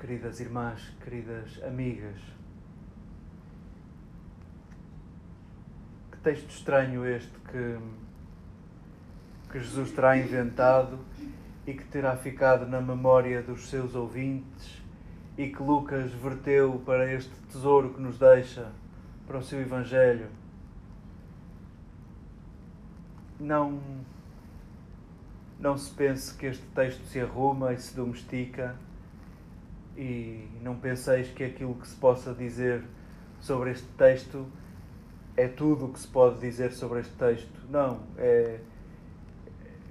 queridas irmãs, queridas amigas. Que texto estranho este que, que Jesus terá inventado e que terá ficado na memória dos seus ouvintes e que Lucas verteu para este tesouro que nos deixa para o seu Evangelho. Não, não se pense que este texto se arruma e se domestica e não penseis que aquilo que se possa dizer sobre este texto é tudo o que se pode dizer sobre este texto. Não, é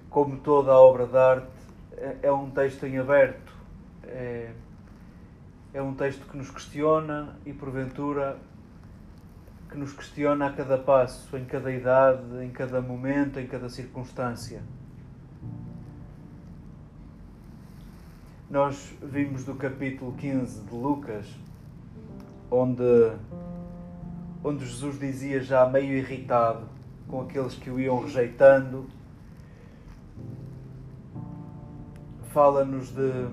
como toda a obra de arte, é, é um texto em aberto. É, é um texto que nos questiona e, porventura, que nos questiona a cada passo, em cada idade, em cada momento, em cada circunstância. Nós vimos do capítulo 15 de Lucas, onde, onde Jesus dizia já meio irritado com aqueles que o iam rejeitando, fala-nos de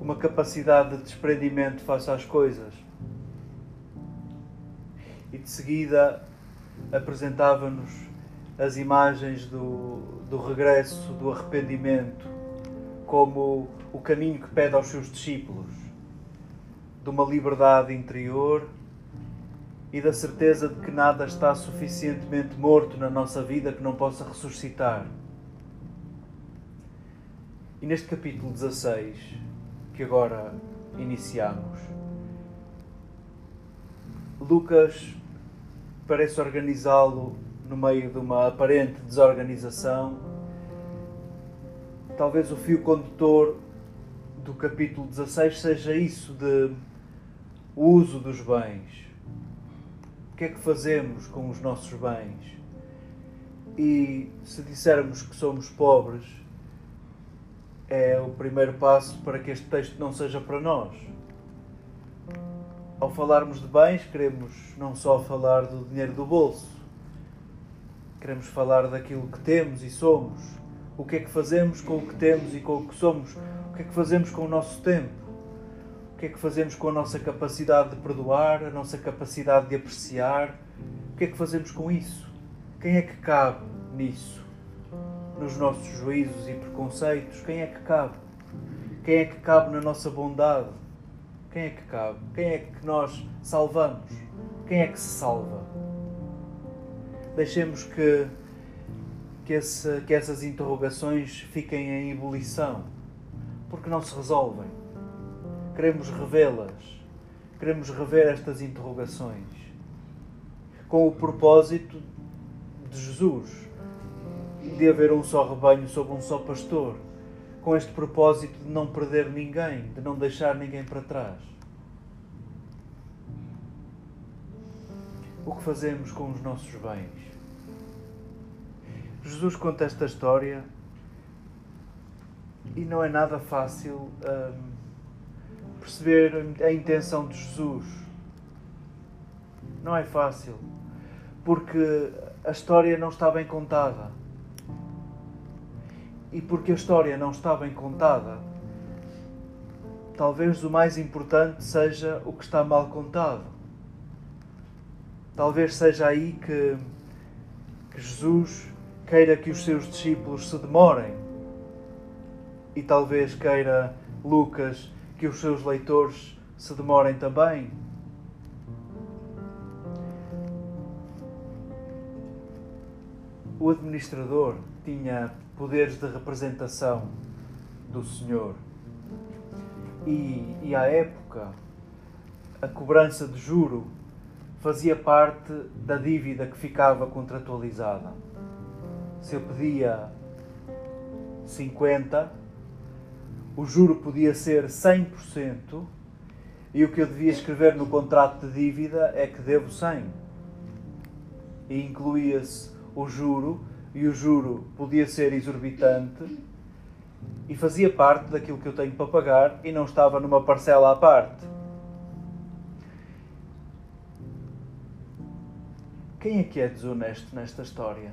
uma capacidade de desprendimento face às coisas. E de seguida apresentava-nos as imagens do, do regresso, do arrependimento, como o caminho que pede aos seus discípulos, de uma liberdade interior e da certeza de que nada está suficientemente morto na nossa vida que não possa ressuscitar. E neste capítulo 16, que agora iniciamos, Lucas parece organizá-lo no meio de uma aparente desorganização talvez o fio condutor do capítulo 16 seja isso de o uso dos bens. O que é que fazemos com os nossos bens? E se dissermos que somos pobres, é o primeiro passo para que este texto não seja para nós. Ao falarmos de bens, queremos não só falar do dinheiro do bolso, queremos falar daquilo que temos e somos, o que é que fazemos com o que temos e com o que somos, o que é que fazemos com o nosso tempo, o que é que fazemos com a nossa capacidade de perdoar, a nossa capacidade de apreciar, o que é que fazemos com isso? Quem é que cabe nisso? Nos nossos juízos e preconceitos, quem é que cabe? Quem é que cabe na nossa bondade? Quem é que cabe? Quem é que nós salvamos? Quem é que se salva? Deixemos que que, esse, que essas interrogações fiquem em ebulição, porque não se resolvem. Queremos revê-las, queremos rever estas interrogações, com o propósito de Jesus, de haver um só rebanho sob um só pastor, com este propósito de não perder ninguém, de não deixar ninguém para trás. O que fazemos com os nossos bens? Jesus conta esta história e não é nada fácil hum, perceber a intenção de Jesus. Não é fácil, porque a história não está bem contada. E porque a história não está bem contada, talvez o mais importante seja o que está mal contado. Talvez seja aí que, que Jesus queira que os seus discípulos se demorem. E talvez queira Lucas que os seus leitores se demorem também. O administrador tinha poderes de representação do Senhor. E, e à época a cobrança de juro fazia parte da dívida que ficava contratualizada se eu pedia 50, o juro podia ser 100% e o que eu devia escrever no contrato de dívida é que devo 100. E incluía-se o juro e o juro podia ser exorbitante e fazia parte daquilo que eu tenho para pagar e não estava numa parcela à parte. Quem é que é desonesto nesta história?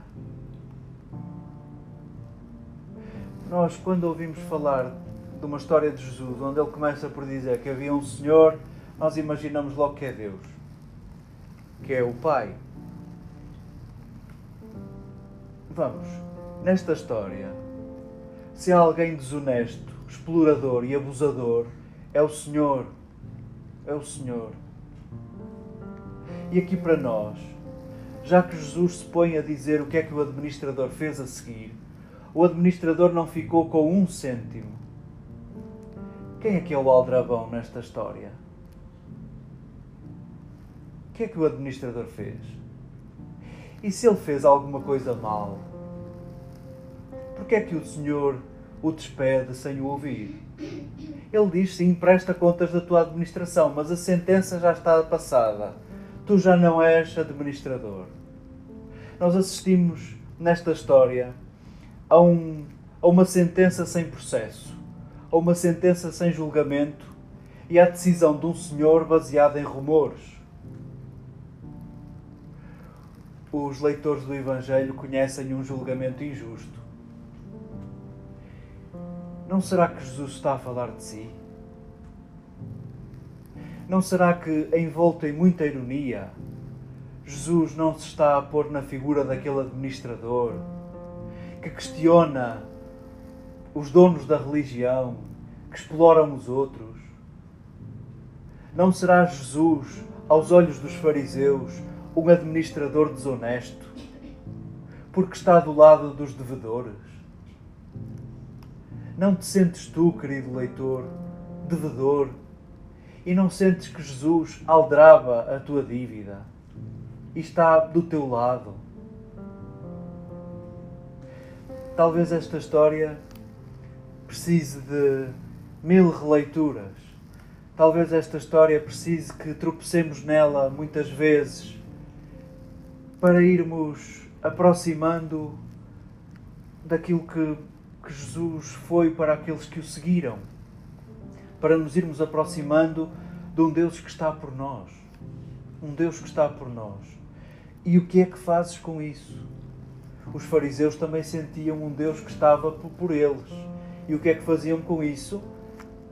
Nós, quando ouvimos falar de uma história de Jesus, onde ele começa por dizer que havia um Senhor, nós imaginamos logo que é Deus, que é o Pai. Vamos, nesta história, se há alguém desonesto, explorador e abusador, é o Senhor. É o Senhor. E aqui para nós, já que Jesus se põe a dizer o que é que o administrador fez a seguir, o administrador não ficou com um cêntimo. Quem é que é o aldrabão nesta história? O que é que o administrador fez? E se ele fez alguma coisa mal? Porquê é que o Senhor o despede sem o ouvir? Ele diz sim, presta contas da tua administração, mas a sentença já está passada. Tu já não és administrador. Nós assistimos nesta história a, um, a uma sentença sem processo, a uma sentença sem julgamento e à decisão de um senhor baseada em rumores. Os leitores do Evangelho conhecem um julgamento injusto. Não será que Jesus está a falar de si? Não será que, envolto em muita ironia, Jesus não se está a pôr na figura daquele administrador que questiona os donos da religião, que exploram os outros? Não será Jesus, aos olhos dos fariseus, um administrador desonesto, porque está do lado dos devedores? Não te sentes tu, querido leitor, devedor, e não sentes que Jesus aldraba a tua dívida e está do teu lado? Talvez esta história precise de mil releituras. Talvez esta história precise que tropecemos nela muitas vezes para irmos aproximando daquilo que, que Jesus foi para aqueles que o seguiram. Para nos irmos aproximando de um Deus que está por nós. Um Deus que está por nós. E o que é que fazes com isso? Os fariseus também sentiam um Deus que estava por eles. E o que é que faziam com isso?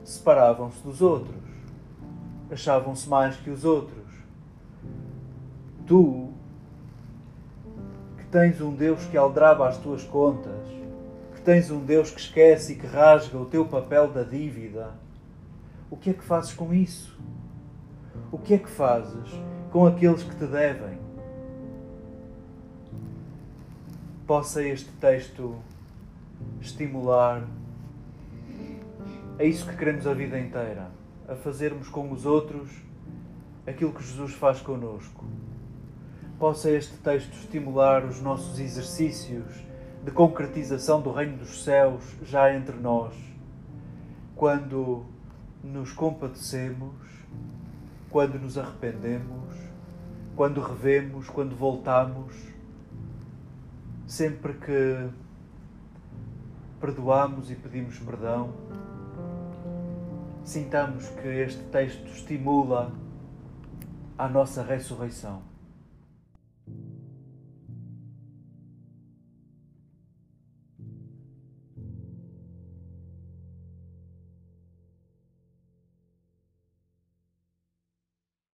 Separavam-se dos outros. Achavam-se mais que os outros. Tu, que tens um Deus que aldraba as tuas contas, que tens um Deus que esquece e que rasga o teu papel da dívida, o que é que fazes com isso? O que é que fazes com aqueles que te devem? Possa este texto estimular a isso que queremos a vida inteira, a fazermos com os outros aquilo que Jesus faz conosco. Possa este texto estimular os nossos exercícios de concretização do reino dos céus já entre nós, quando nos compadecemos, quando nos arrependemos, quando revemos, quando voltamos sempre que perdoamos e pedimos perdão, sintamos que este texto estimula a nossa ressurreição.